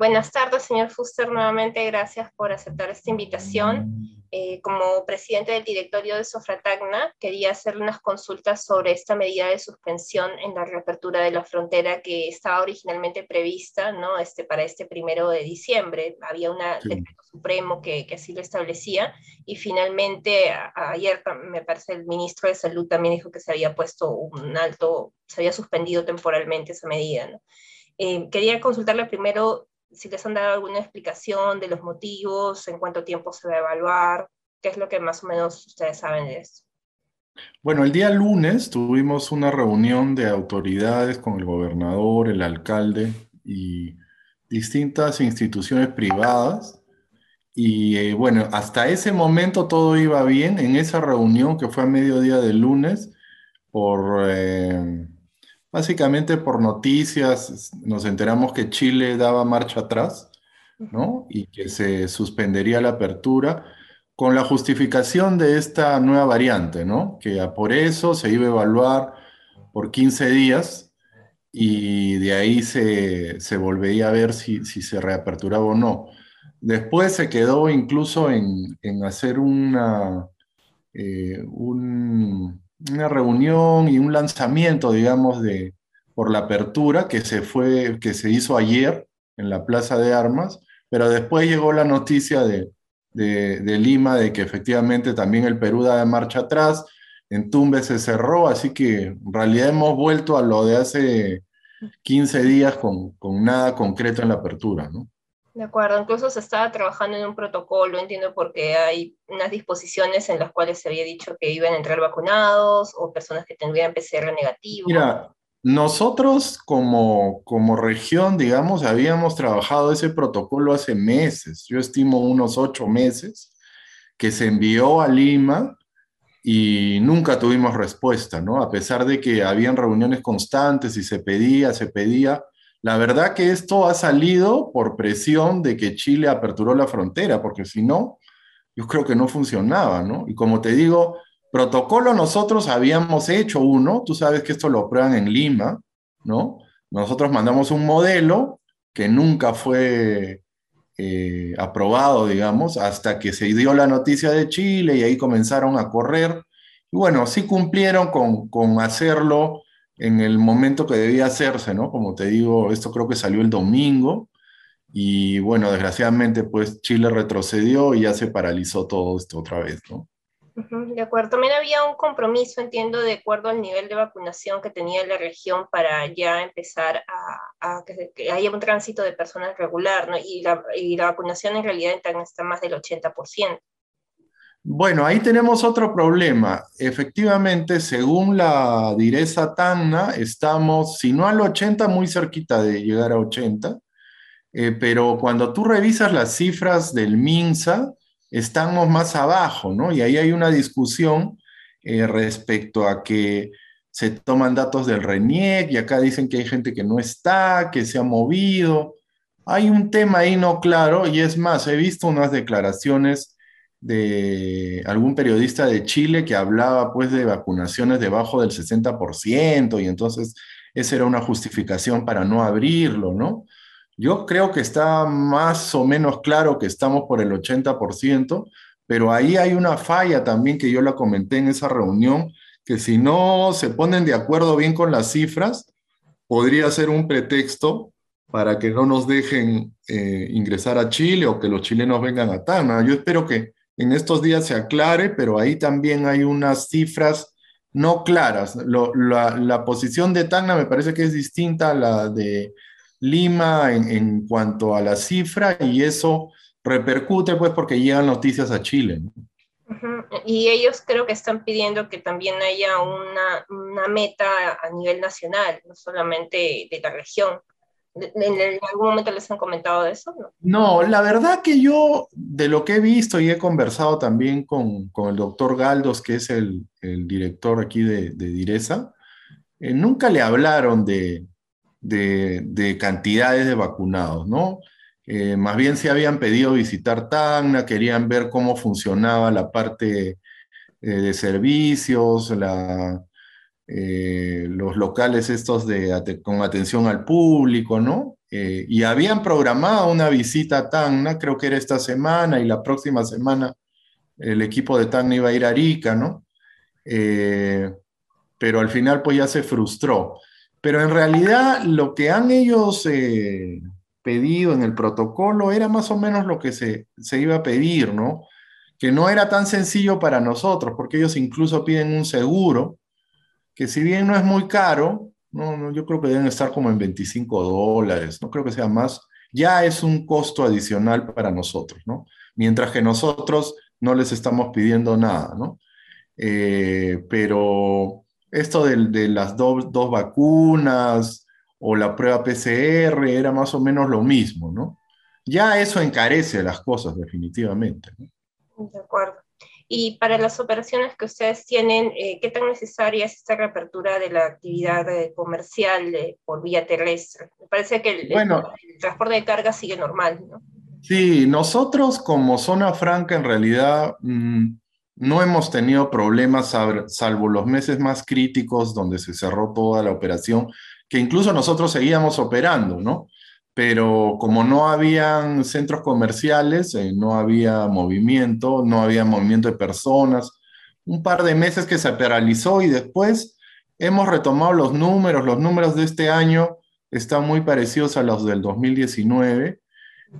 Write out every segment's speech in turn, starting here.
Buenas tardes, señor Fuster. Nuevamente, gracias por aceptar esta invitación. Eh, como presidente del directorio de Sofratagna, quería hacer unas consultas sobre esta medida de suspensión en la reapertura de la frontera que estaba originalmente prevista ¿no? este, para este primero de diciembre. Había un decreto supremo que, que, así lo establecía y finalmente ayer me parece el ministro de Salud también dijo que se había puesto un alto, se había suspendido temporalmente esa medida. ¿no? Eh, quería consultarle primero si les han dado alguna explicación de los motivos, en cuánto tiempo se va a evaluar, qué es lo que más o menos ustedes saben de eso. Bueno, el día lunes tuvimos una reunión de autoridades con el gobernador, el alcalde y distintas instituciones privadas. Y eh, bueno, hasta ese momento todo iba bien. En esa reunión que fue a mediodía del lunes, por eh, Básicamente por noticias nos enteramos que Chile daba marcha atrás, ¿no? Y que se suspendería la apertura con la justificación de esta nueva variante, ¿no? Que por eso se iba a evaluar por 15 días y de ahí se, se volvería a ver si, si, se reaperturaba o no. Después se quedó incluso en, en hacer una, eh, un, una reunión y un lanzamiento, digamos, de, por la apertura que se, fue, que se hizo ayer en la Plaza de Armas, pero después llegó la noticia de, de, Lima de que efectivamente también el Perú da de marcha atrás, en Tumbes se cerró, así que en realidad hemos vuelto a lo de hace 15 días con, con nada concreto en la apertura, ¿no? De acuerdo, incluso se estaba trabajando en un protocolo, entiendo porque hay unas disposiciones en las cuales se había dicho que iban a entrar vacunados o personas que tendrían PCR negativo. Mira, nosotros como, como región, digamos, habíamos trabajado ese protocolo hace meses, yo estimo unos ocho meses, que se envió a Lima y nunca tuvimos respuesta, ¿no? A pesar de que habían reuniones constantes y se pedía, se pedía, la verdad que esto ha salido por presión de que Chile aperturó la frontera, porque si no, yo creo que no funcionaba, ¿no? Y como te digo, protocolo nosotros habíamos hecho uno, tú sabes que esto lo prueban en Lima, ¿no? Nosotros mandamos un modelo que nunca fue eh, aprobado, digamos, hasta que se dio la noticia de Chile y ahí comenzaron a correr. Y bueno, sí cumplieron con, con hacerlo en el momento que debía hacerse, ¿no? Como te digo, esto creo que salió el domingo y bueno, desgraciadamente pues Chile retrocedió y ya se paralizó todo esto otra vez, ¿no? De acuerdo, también había un compromiso, entiendo, de acuerdo al nivel de vacunación que tenía la región para ya empezar a, que, haya un tránsito de personas regular, ¿no? Y la, y la vacunación en realidad está más del 80%. Bueno, ahí tenemos otro problema. Efectivamente, según la direza Tacna, estamos, si no al 80, muy cerquita de llegar a 80, eh, pero cuando tú revisas las cifras del MINSA, estamos más abajo, ¿no? Y ahí hay una discusión eh, respecto a que se toman datos del RENIEC y acá dicen que hay gente que no está, que se ha movido. Hay un tema ahí no claro y es más, he visto unas declaraciones de algún periodista de Chile que hablaba pues de vacunaciones debajo del 60% y entonces esa era una justificación para no abrirlo, ¿no? Yo creo que está más o menos claro que estamos por el 80%, pero ahí hay una falla también que yo la comenté en esa reunión, que si no se ponen de acuerdo bien con las cifras, podría ser un pretexto para que no nos dejen eh, ingresar a Chile o que los chilenos vengan a Tana. Yo espero que en estos días se aclare, pero ahí también hay unas cifras no claras. la, posición de Tacna me parece que es distinta a la de Lima en, cuanto a la cifra y eso repercute pues porque llegan noticias a Chile. Y ellos creo que están pidiendo que también haya una, una meta a nivel nacional, no solamente de la región. ¿En algún momento les han comentado de eso? No? la verdad que yo, de lo que he visto y he conversado también con, con el doctor Galdos, que es el, director aquí de, de Direza, eh, nunca le hablaron de, de, de, cantidades de vacunados, ¿no? Eh, más bien se habían pedido visitar Tacna, querían ver cómo funcionaba la parte eh, de servicios, la, eh, los locales estos de, con atención al público, ¿no? Eh, y habían programado una visita a Tacna, creo que era esta semana y la próxima semana el equipo de Tacna iba a ir a Arica, ¿no? Eh, pero al final pues ya se frustró. Pero en realidad lo que han ellos pedido en el protocolo era más o menos lo que se, se iba a pedir, ¿no? Que no era tan sencillo para nosotros, porque ellos incluso piden un seguro, que si bien no es muy caro, no, yo creo que deben estar como en 25 dólares, no creo que sea más, ya es un costo adicional para nosotros, ¿no? Mientras que nosotros no les estamos pidiendo nada, ¿no? Eh, pero esto de, de las dos vacunas o la prueba PCR era más o menos lo mismo, ¿no? Ya eso encarece las cosas definitivamente. ¿no? De acuerdo. Y para las operaciones que ustedes tienen, eh, ¿qué tan necesaria es esta reapertura de la actividad eh, comercial por vía terrestre? Me parece que el, transporte de carga sigue normal, ¿no? Sí, nosotros como zona franca en realidad mm, no hemos tenido problemas, salvo los meses más críticos donde se cerró toda la operación, que incluso nosotros seguíamos operando, ¿no? Pero como no habían centros comerciales, eh, no había movimiento, no había movimiento de personas, un par de meses que se paralizó y después hemos retomado los números, los números de este año están muy parecidos a los del 2019,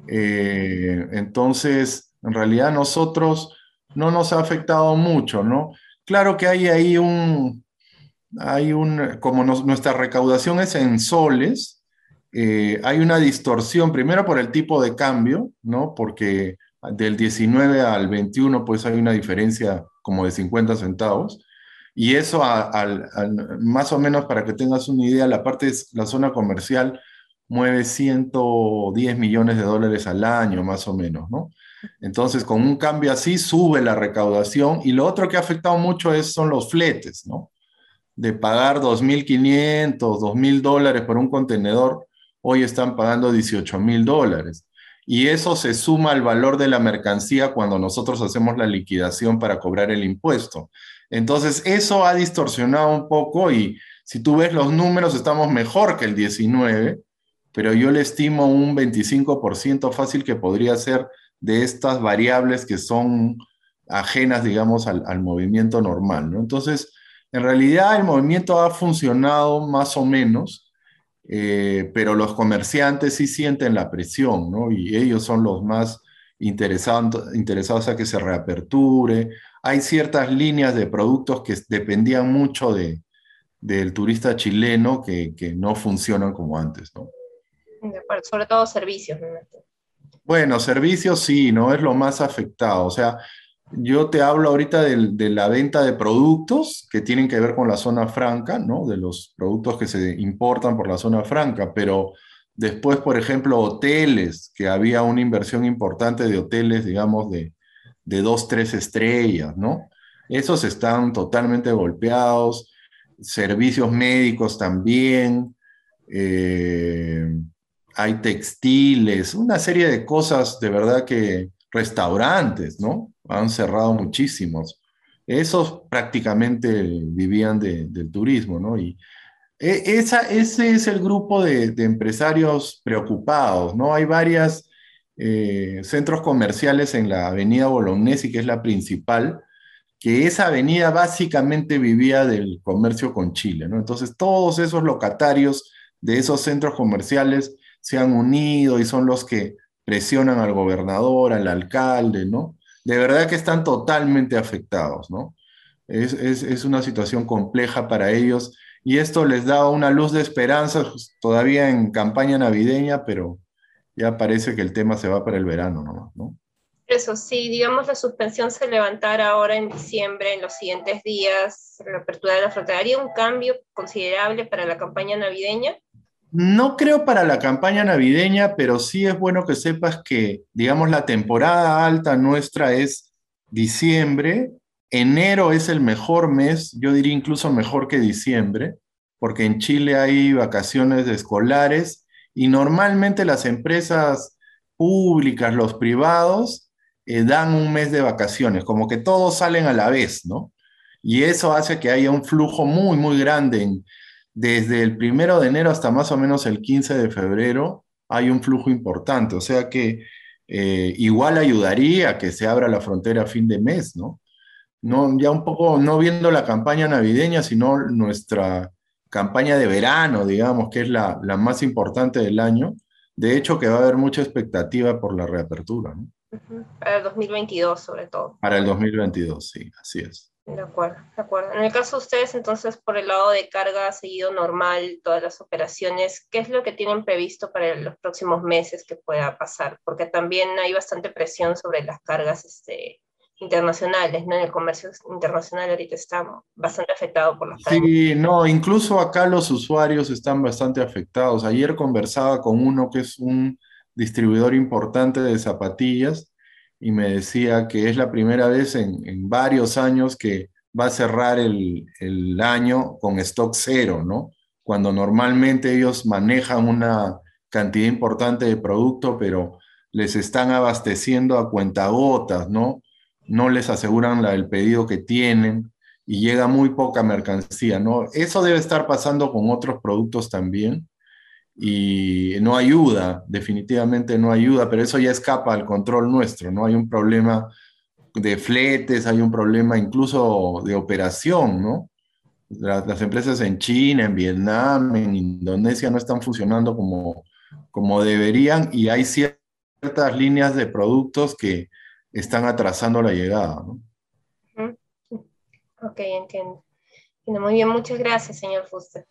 eh, entonces en realidad nosotros no nos ha afectado mucho, ¿no? Claro que hay ahí un, hay un, como nuestra recaudación es en soles, eh, hay una distorsión, primero por el tipo de cambio, ¿no? Porque del 19 al 21, pues hay una diferencia como de 50 centavos. Y eso, más o menos para que tengas una idea, la parte de la zona comercial mueve 110 millones de dólares al año, más o menos, ¿no? Entonces, con un cambio así, sube la recaudación. Y lo otro que ha afectado mucho es, son los fletes, ¿no? De pagar 2.500, 2.000 dólares por un contenedor hoy están pagando 18 mil dólares. Y eso se suma al valor de la mercancía cuando nosotros hacemos la liquidación para cobrar el impuesto. Entonces, eso ha distorsionado un poco y si tú ves los números, estamos mejor que el 19, pero yo le estimo un 25% fácil que podría ser de estas variables que son ajenas, digamos, al, movimiento normal. ¿no? Entonces, en realidad el movimiento ha funcionado más o menos eh, pero los comerciantes sí sienten la presión, ¿no? Y ellos son los más interesados, a que se reaperture. Hay ciertas líneas de productos que dependían mucho de, del turista chileno que, que, no funcionan como antes, ¿no? Sobre todo servicios, ¿no? Bueno, servicios sí, no es lo más afectado. O sea, yo te hablo ahorita de, la venta de productos que tienen que ver con la zona franca, ¿no? De los productos que se importan por la zona franca, pero después, por ejemplo, hoteles, que había una inversión importante de hoteles, digamos, de, dos, tres estrellas, ¿no? Esos están totalmente golpeados, servicios médicos también, eh, hay textiles, una serie de cosas de verdad que restaurantes, ¿no? Han cerrado muchísimos. Esos prácticamente vivían del turismo, ¿no? Y e, esa, ese es el grupo de, empresarios preocupados, ¿no? Hay varios eh, centros comerciales en la avenida Bolognesi, que es la principal, que esa avenida básicamente vivía del comercio con Chile, ¿no? Entonces todos esos locatarios de esos centros comerciales se han unido y son los que presionan al gobernador, al alcalde, ¿no? De verdad que están totalmente afectados, ¿no? Es, una situación compleja para ellos y esto les da una luz de esperanza pues, todavía en campaña navideña, pero ya parece que el tema se va para el verano, ¿no? Eso sí, digamos la suspensión se levantara ahora en diciembre, en los siguientes días, la apertura de la frontera, ¿haría un cambio considerable para la campaña navideña? No creo para la campaña navideña, pero sí es bueno que sepas que, digamos, la temporada alta nuestra es diciembre, enero es el mejor mes, yo diría incluso mejor que diciembre, porque en Chile hay vacaciones escolares y normalmente las empresas públicas, los privados, eh, dan un mes de vacaciones, como que todos salen a la vez, ¿no? Y eso hace que haya un flujo muy, muy grande. Desde el primero de enero hasta más o menos el 15 de febrero hay un flujo importante. O sea que eh, igual ayudaría a que se abra la frontera a fin de mes, ¿no? No, ya un poco, no viendo la campaña navideña, sino nuestra campaña de verano, digamos, que es la, la más importante del año. De hecho, que va a haber mucha expectativa por la reapertura, ¿no? Para el 2022, sobre todo. Para el 2022, sí, así es. De acuerdo, de acuerdo. En el caso de ustedes, entonces, por el lado de carga ha seguido normal todas las operaciones. ¿Qué es lo que tienen previsto para los próximos meses que pueda pasar? Porque también hay bastante presión sobre las cargas este, internacionales, ¿no? En el comercio internacional ahorita está bastante afectado por las cargas. Sí, no, incluso acá los usuarios están bastante afectados. Ayer conversaba con uno que es un distribuidor importante de zapatillas y me decía que es la primera vez en, varios años que va a cerrar el, año con stock cero, ¿no? Cuando normalmente ellos manejan una cantidad importante de producto, pero les están abasteciendo a cuentagotas, ¿no? No les aseguran el pedido que tienen y llega muy poca mercancía, ¿no? Eso debe estar pasando con otros productos también y no ayuda, definitivamente no ayuda, pero eso ya escapa al control nuestro, ¿no? Hay un problema de fletes, hay un problema incluso de operación, ¿no? Las, empresas en China, en Vietnam, en Indonesia no están funcionando como, como deberían y hay ciertas líneas de productos que están atrasando la llegada, ¿no? Ok, entiendo. Muy bien, muchas gracias, señor Fuster.